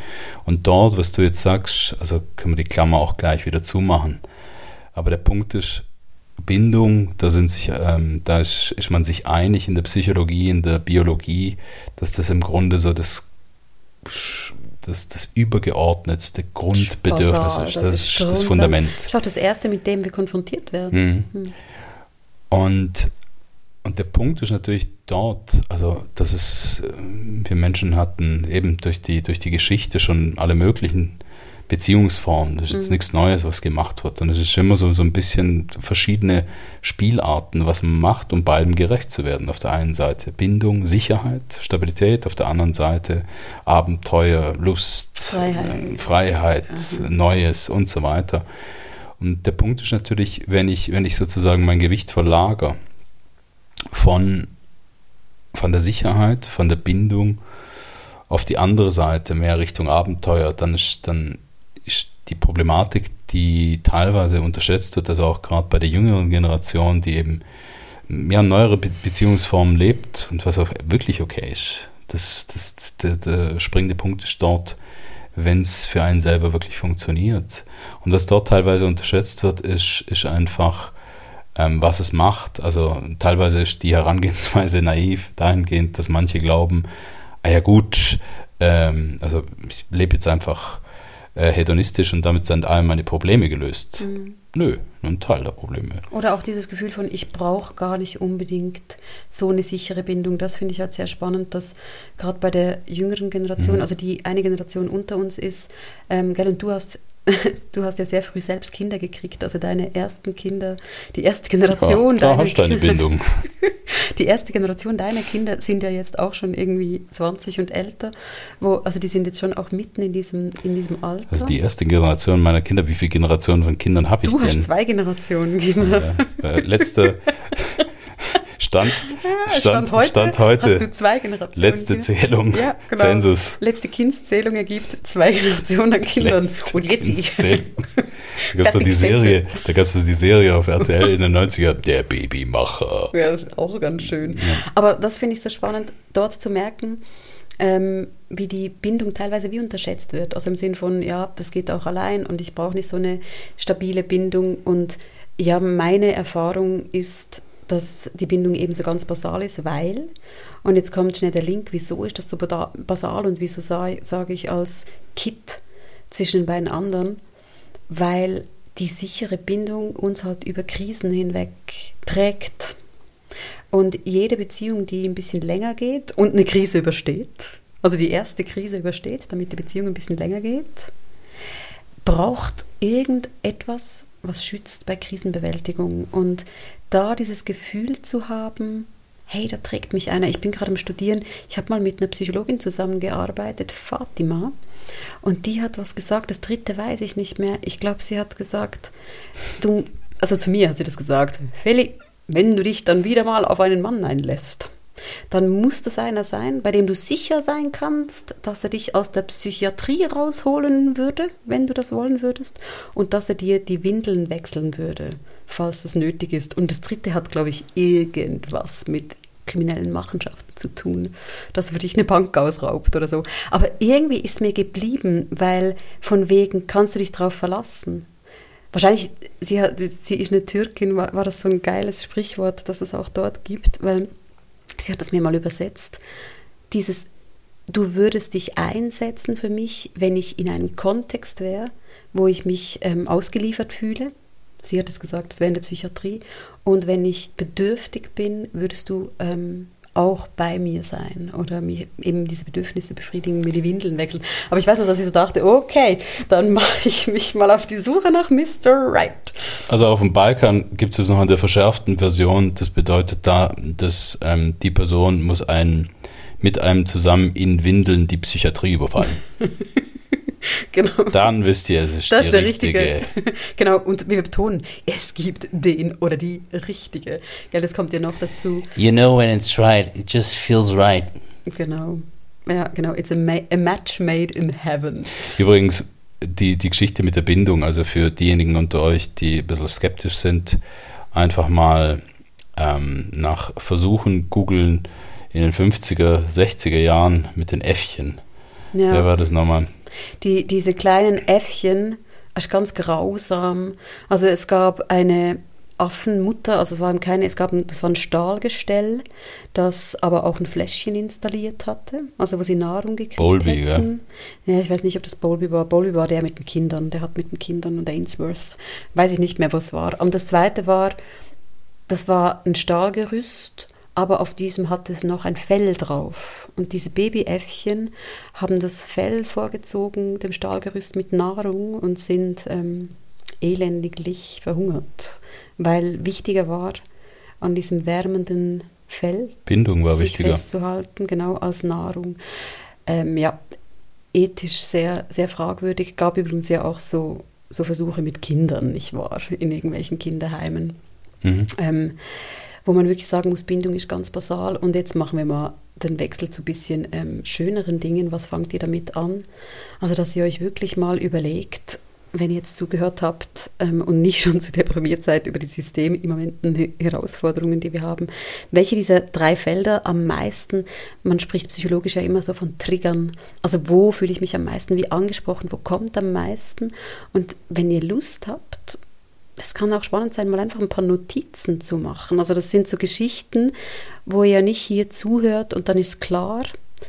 Und dort, was du jetzt sagst, also können wir die Klammer auch gleich wieder zumachen. Aber der Punkt ist, Bindung, da, sind sich, ähm, da ist, ist man sich einig in der Psychologie, in der Biologie, dass das im Grunde so das, das, das übergeordnetste Grundbedürfnis ist. Das, das ist das Fundament. Das ist auch das Erste, mit dem wir konfrontiert werden. Mhm. Mhm. Und, und der Punkt ist natürlich dort, also dass es, äh, wir Menschen hatten eben durch die, durch die Geschichte schon alle möglichen Beziehungsformen. Das ist jetzt mhm. nichts Neues, was gemacht wird. Und es ist immer so, so ein bisschen verschiedene Spielarten, was man macht, um beidem gerecht zu werden. Auf der einen Seite Bindung, Sicherheit, Stabilität, auf der anderen Seite Abenteuer, Lust, Freiheit, äh, Freiheit Neues und so weiter. Und der Punkt ist natürlich, wenn ich, wenn ich sozusagen mein Gewicht verlagere von, von der Sicherheit, von der Bindung auf die andere Seite, mehr Richtung Abenteuer, dann ist, dann ist die Problematik, die teilweise unterschätzt wird, also auch gerade bei der jüngeren Generation, die eben ja, neuere Be Beziehungsformen lebt und was auch wirklich okay ist. Das, das, der, der springende Punkt ist dort, wenn es für einen selber wirklich funktioniert. Und was dort teilweise unterschätzt wird, ist, ist einfach, ähm, was es macht. Also teilweise ist die Herangehensweise naiv dahingehend, dass manche glauben, ah ja gut, ähm, also ich lebe jetzt einfach äh, hedonistisch und damit sind all meine Probleme gelöst. Mhm. Nö, nur ein Teil der Probleme. Oder auch dieses Gefühl von, ich brauche gar nicht unbedingt so eine sichere Bindung. Das finde ich halt sehr spannend, dass gerade bei der jüngeren Generation, mhm. also die eine Generation unter uns ist, ähm, gell, und du hast du hast ja sehr früh selbst Kinder gekriegt, also deine ersten Kinder, die erste Generation ja, da deiner hast du eine Bindung. die erste Generation deiner Kinder sind ja jetzt auch schon irgendwie 20 und älter, wo, also die sind jetzt schon auch mitten in diesem, in diesem Alter. Also die erste Generation meiner Kinder, wie viele Generationen von Kindern habe ich du denn? Du hast zwei Generationen Kinder. Ja, äh, letzte Stand, Stand, Stand, heute, Stand heute. Hast du zwei Generationen. Letzte Zählung. Ja, genau. Zensus. Letzte Kindszählung ergibt zwei Generationen an Kindern. Letzte Und jetzt Kindszählung. Da gab es so die Serie, da gab es die Serie auf RTL in den 90er, der Babymacher. Ja, auch ganz schön. Ja. Aber das finde ich so spannend, dort zu merken, ähm, wie die Bindung teilweise wie unterschätzt wird. Also im Sinn von, ja, das geht auch allein und ich brauche nicht so eine stabile Bindung. Und ja, meine Erfahrung ist, dass die Bindung eben so ganz basal ist, weil, und jetzt kommt schnell der Link, wieso ist das so basal und wieso sage sag ich als Kit zwischen den beiden anderen, weil die sichere Bindung uns halt über Krisen hinweg trägt. Und jede Beziehung, die ein bisschen länger geht und eine Krise übersteht, also die erste Krise übersteht, damit die Beziehung ein bisschen länger geht, braucht irgendetwas, was schützt bei Krisenbewältigung. Und da dieses Gefühl zu haben, hey, da trägt mich einer. Ich bin gerade am Studieren. Ich habe mal mit einer Psychologin zusammengearbeitet, Fatima. Und die hat was gesagt, das dritte weiß ich nicht mehr. Ich glaube, sie hat gesagt, du, also zu mir hat sie das gesagt, Feli, wenn du dich dann wieder mal auf einen Mann einlässt, dann muss das einer sein, bei dem du sicher sein kannst, dass er dich aus der Psychiatrie rausholen würde, wenn du das wollen würdest, und dass er dir die Windeln wechseln würde, falls das nötig ist. Und das dritte hat, glaube ich, irgendwas mit kriminellen Machenschaften zu tun, dass er für dich eine Bank ausraubt oder so. Aber irgendwie ist mir geblieben, weil von wegen kannst du dich darauf verlassen. Wahrscheinlich, sie, hat, sie ist eine Türkin, war, war das so ein geiles Sprichwort, das es auch dort gibt, weil sie hat das mir mal übersetzt, dieses, du würdest dich einsetzen für mich, wenn ich in einem Kontext wäre, wo ich mich ähm, ausgeliefert fühle. Sie hat es gesagt, das wäre in der Psychiatrie. Und wenn ich bedürftig bin, würdest du ähm, auch bei mir sein oder mir eben diese Bedürfnisse befriedigen, mir die Windeln wechseln. Aber ich weiß noch, dass ich so dachte, okay, dann mache ich mich mal auf die Suche nach Mr. Right. Also auf dem Balkan gibt es noch eine der verschärften Version. Das bedeutet da, dass ähm, die Person muss einen mit einem zusammen in Windeln die Psychiatrie überfallen. genau. Dann wisst ihr, es ist das die ist der richtige. richtige. genau, und wir betonen, es gibt den oder die richtige. Gell, das kommt ja noch dazu. You know when it's right, it just feels right. Genau. Ja, genau. It's a, ma a match made in heaven. Übrigens, die, die Geschichte mit der Bindung, also für diejenigen unter euch, die ein bisschen skeptisch sind, einfach mal ähm, nach Versuchen googeln in den 50er, 60er Jahren mit den Äffchen. Ja. Wer war das nochmal? Die, diese kleinen Äffchen, ist ganz grausam. Also es gab eine Affenmutter, also es war keine, es gab ein, das war ein Stahlgestell, das aber auch ein Fläschchen installiert hatte, also wo sie Nahrung gekriegt Bowlby, hätten. Ja? ja, ich weiß nicht, ob das Bowlby war. Bowlby war der mit den Kindern, der hat mit den Kindern und Ainsworth, weiß ich nicht mehr, was war. Und das zweite war, das war ein Stahlgerüst aber auf diesem hat es noch ein Fell drauf. Und diese Babyäffchen haben das Fell vorgezogen, dem Stahlgerüst mit Nahrung und sind ähm, elendiglich verhungert, weil wichtiger war, an diesem wärmenden Fell Bindung war sich wichtiger. festzuhalten, genau als Nahrung. Ähm, ja, ethisch sehr, sehr fragwürdig. Gab übrigens ja auch so, so Versuche mit Kindern, nicht wahr, in irgendwelchen Kinderheimen. Mhm. Ähm, wo man wirklich sagen muss, Bindung ist ganz basal. Und jetzt machen wir mal den Wechsel zu bisschen ähm, schöneren Dingen. Was fangt ihr damit an? Also, dass ihr euch wirklich mal überlegt, wenn ihr jetzt zugehört habt ähm, und nicht schon zu deprimiert seid über die systemimmanenten Herausforderungen, die wir haben, welche dieser drei Felder am meisten, man spricht psychologisch ja immer so von Triggern, also wo fühle ich mich am meisten wie angesprochen, wo kommt am meisten und wenn ihr Lust habt es kann auch spannend sein, mal einfach ein paar Notizen zu machen. Also das sind so Geschichten, wo ihr nicht hier zuhört und dann ist klar.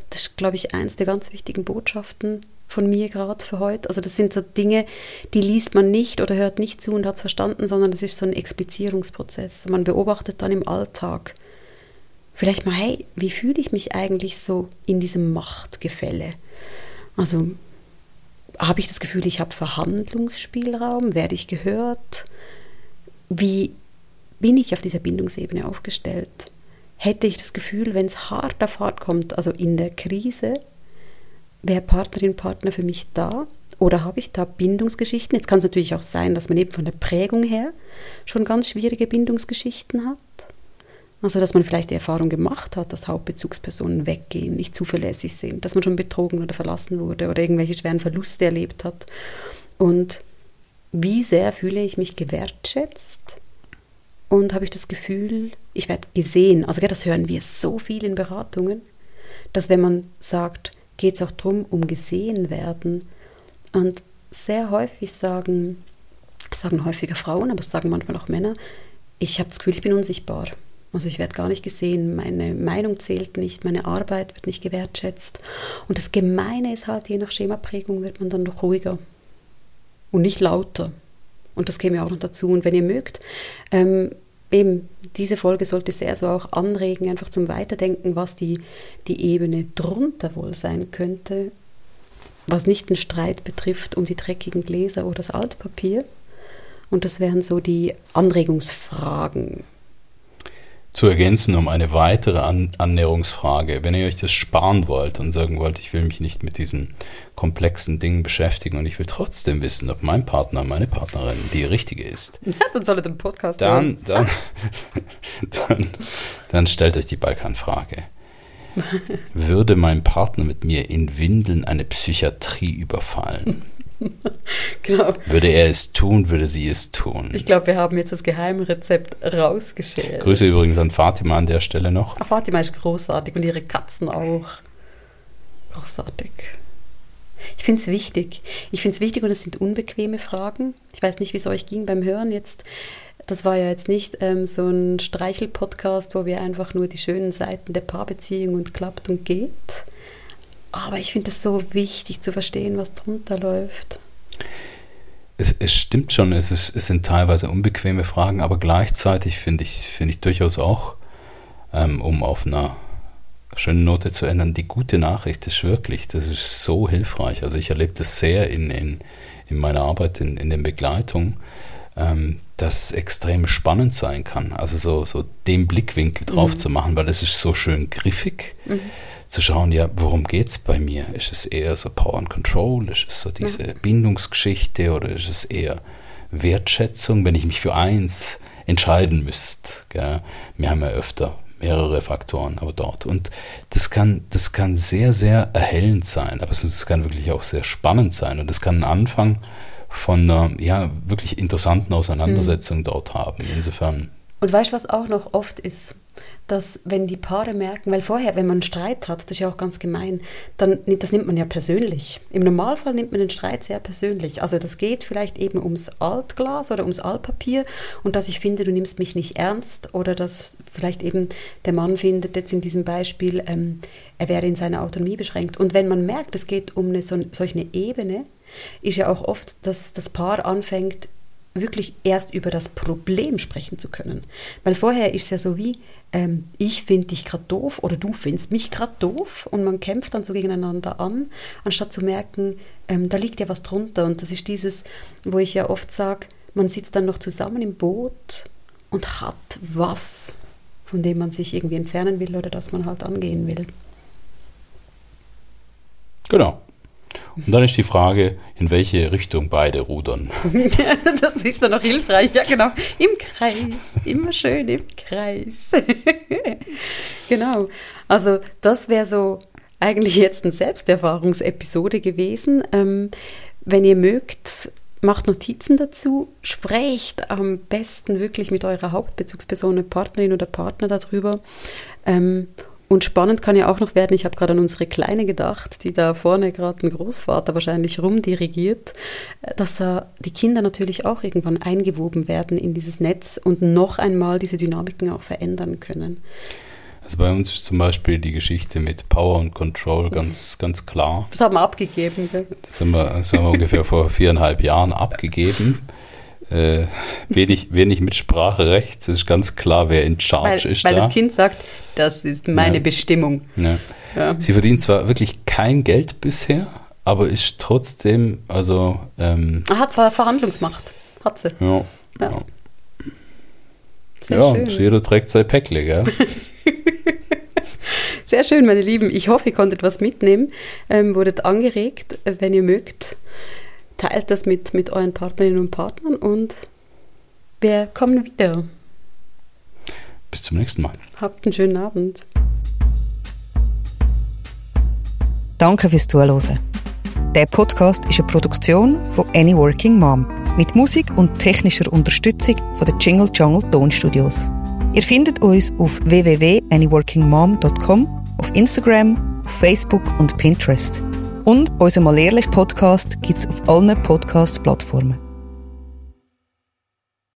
Das ist, glaube ich, eins der ganz wichtigen Botschaften von mir gerade für heute. Also das sind so Dinge, die liest man nicht oder hört nicht zu und hat es verstanden, sondern das ist so ein Explizierungsprozess. Man beobachtet dann im Alltag. Vielleicht mal, hey, wie fühle ich mich eigentlich so in diesem Machtgefälle? Also habe ich das Gefühl, ich habe Verhandlungsspielraum? Werde ich gehört? Wie bin ich auf dieser Bindungsebene aufgestellt? Hätte ich das Gefühl, wenn es hart auf hart kommt, also in der Krise, wäre Partnerin, Partner für mich da? Oder habe ich da Bindungsgeschichten? Jetzt kann es natürlich auch sein, dass man eben von der Prägung her schon ganz schwierige Bindungsgeschichten hat. Also, dass man vielleicht die Erfahrung gemacht hat, dass Hauptbezugspersonen weggehen, nicht zuverlässig sind, dass man schon betrogen oder verlassen wurde oder irgendwelche schweren Verluste erlebt hat. Und wie sehr fühle ich mich gewertschätzt und habe ich das Gefühl, ich werde gesehen. Also, das hören wir so viel in Beratungen, dass wenn man sagt, geht es auch darum, um gesehen werden. Und sehr häufig sagen, sagen häufiger Frauen, aber es sagen manchmal auch Männer, ich habe das Gefühl, ich bin unsichtbar. Also ich werde gar nicht gesehen, meine Meinung zählt nicht, meine Arbeit wird nicht gewertschätzt. Und das Gemeine ist halt, je nach Schemaprägung wird man dann noch ruhiger und nicht lauter. Und das käme auch noch dazu. Und wenn ihr mögt, ähm, eben diese Folge sollte sehr so auch anregen, einfach zum Weiterdenken, was die, die Ebene drunter wohl sein könnte, was nicht den Streit betrifft um die dreckigen Gläser oder das Altpapier. Und das wären so die Anregungsfragen zu ergänzen um eine weitere An Annäherungsfrage. Wenn ihr euch das sparen wollt und sagen wollt, ich will mich nicht mit diesen komplexen Dingen beschäftigen und ich will trotzdem wissen, ob mein Partner, meine Partnerin die richtige ist. Ja, dann soll er den Podcast dann, dann, dann, dann stellt euch die Balkanfrage. Würde mein Partner mit mir in Windeln eine Psychiatrie überfallen? genau. Würde er es tun, würde sie es tun. Ich glaube, wir haben jetzt das Geheimrezept rausgeschält. Grüße übrigens an Fatima an der Stelle noch. Ah, Fatima ist großartig und ihre Katzen auch. Großartig. Ich finde es wichtig. Ich finde es wichtig und es sind unbequeme Fragen. Ich weiß nicht, wie es euch ging beim Hören jetzt. Das war ja jetzt nicht ähm, so ein Streichel-Podcast, wo wir einfach nur die schönen Seiten der Paarbeziehung und klappt und geht aber ich finde es so wichtig zu verstehen, was drunter läuft. Es, es stimmt schon, es, ist, es sind teilweise unbequeme Fragen, aber gleichzeitig finde ich, find ich durchaus auch, ähm, um auf einer schönen Note zu ändern, die gute Nachricht ist wirklich, das ist so hilfreich. Also ich erlebe das sehr in, in, in meiner Arbeit, in, in den Begleitungen, ähm, dass es extrem spannend sein kann. Also so, so den Blickwinkel drauf mhm. zu machen, weil es ist so schön griffig. Mhm zu schauen, ja, worum geht es bei mir? Ist es eher so Power and Control? Ist es so diese ja. Bindungsgeschichte oder ist es eher Wertschätzung, wenn ich mich für eins entscheiden müsste? Gell? Wir haben ja öfter mehrere Faktoren, aber dort. Und das kann, das kann sehr, sehr erhellend sein, aber es kann wirklich auch sehr spannend sein. Und das kann einen Anfang von einer ja, wirklich interessanten Auseinandersetzung mhm. dort haben. Insofern. Und weißt du, was auch noch oft ist? Dass wenn die Paare merken, weil vorher, wenn man einen Streit hat, das ist ja auch ganz gemein, dann das nimmt man ja persönlich. Im Normalfall nimmt man den Streit sehr persönlich. Also das geht vielleicht eben ums Altglas oder ums Altpapier und dass ich finde, du nimmst mich nicht ernst oder dass vielleicht eben der Mann findet jetzt in diesem Beispiel, ähm, er wäre in seiner Autonomie beschränkt. Und wenn man merkt, es geht um eine so, Ebene, ist ja auch oft, dass das Paar anfängt, wirklich erst über das Problem sprechen zu können. Weil vorher ist es ja so wie, ähm, ich finde dich gerade doof oder du findest mich gerade doof und man kämpft dann so gegeneinander an, anstatt zu merken, ähm, da liegt ja was drunter. Und das ist dieses, wo ich ja oft sage, man sitzt dann noch zusammen im Boot und hat was, von dem man sich irgendwie entfernen will oder das man halt angehen will. Genau. Und dann ist die Frage, in welche Richtung beide rudern. das ist dann noch hilfreich, ja genau. Im Kreis, immer schön im Kreis. genau. Also das wäre so eigentlich jetzt eine Selbsterfahrungsepisode gewesen. Ähm, wenn ihr mögt, macht Notizen dazu, sprecht am besten wirklich mit eurer Hauptbezugsperson, Partnerin oder Partner darüber. Ähm, und spannend kann ja auch noch werden, ich habe gerade an unsere Kleine gedacht, die da vorne gerade ein Großvater wahrscheinlich rumdirigiert, dass da die Kinder natürlich auch irgendwann eingewoben werden in dieses Netz und noch einmal diese Dynamiken auch verändern können. Also bei uns ist zum Beispiel die Geschichte mit Power und Control ganz, ganz klar. Das haben wir abgegeben. Gell? Das haben wir, das haben wir ungefähr vor viereinhalb Jahren abgegeben äh, wenig, wenig Mitspracherecht. Es ist ganz klar, wer in Charge weil, ist. Weil da. das Kind sagt, das ist meine ja. Bestimmung. Ja. Ja. Sie verdient zwar wirklich kein Geld bisher, aber ist trotzdem, also. Ähm, er hat Ver Verhandlungsmacht, hat sie. Ja. Ja, ja. ja jeder trägt sein Päckle, gell? Sehr schön, meine Lieben. Ich hoffe, ihr konntet was mitnehmen, ähm, wurdet angeregt. Wenn ihr mögt, teilt das mit, mit euren Partnerinnen und Partnern und wir kommen wieder. Bis zum nächsten Mal. Habt einen schönen Abend. Danke fürs Zuhören. Der Podcast ist eine Produktion von Any Working Mom mit Musik und technischer Unterstützung von den Jingle Jungle Tonstudios. Ihr findet uns auf www.anyworkingmom.com, auf Instagram, auf Facebook und Pinterest. Und unser Mal ehrlich Podcast gibt es auf allen Podcast-Plattformen.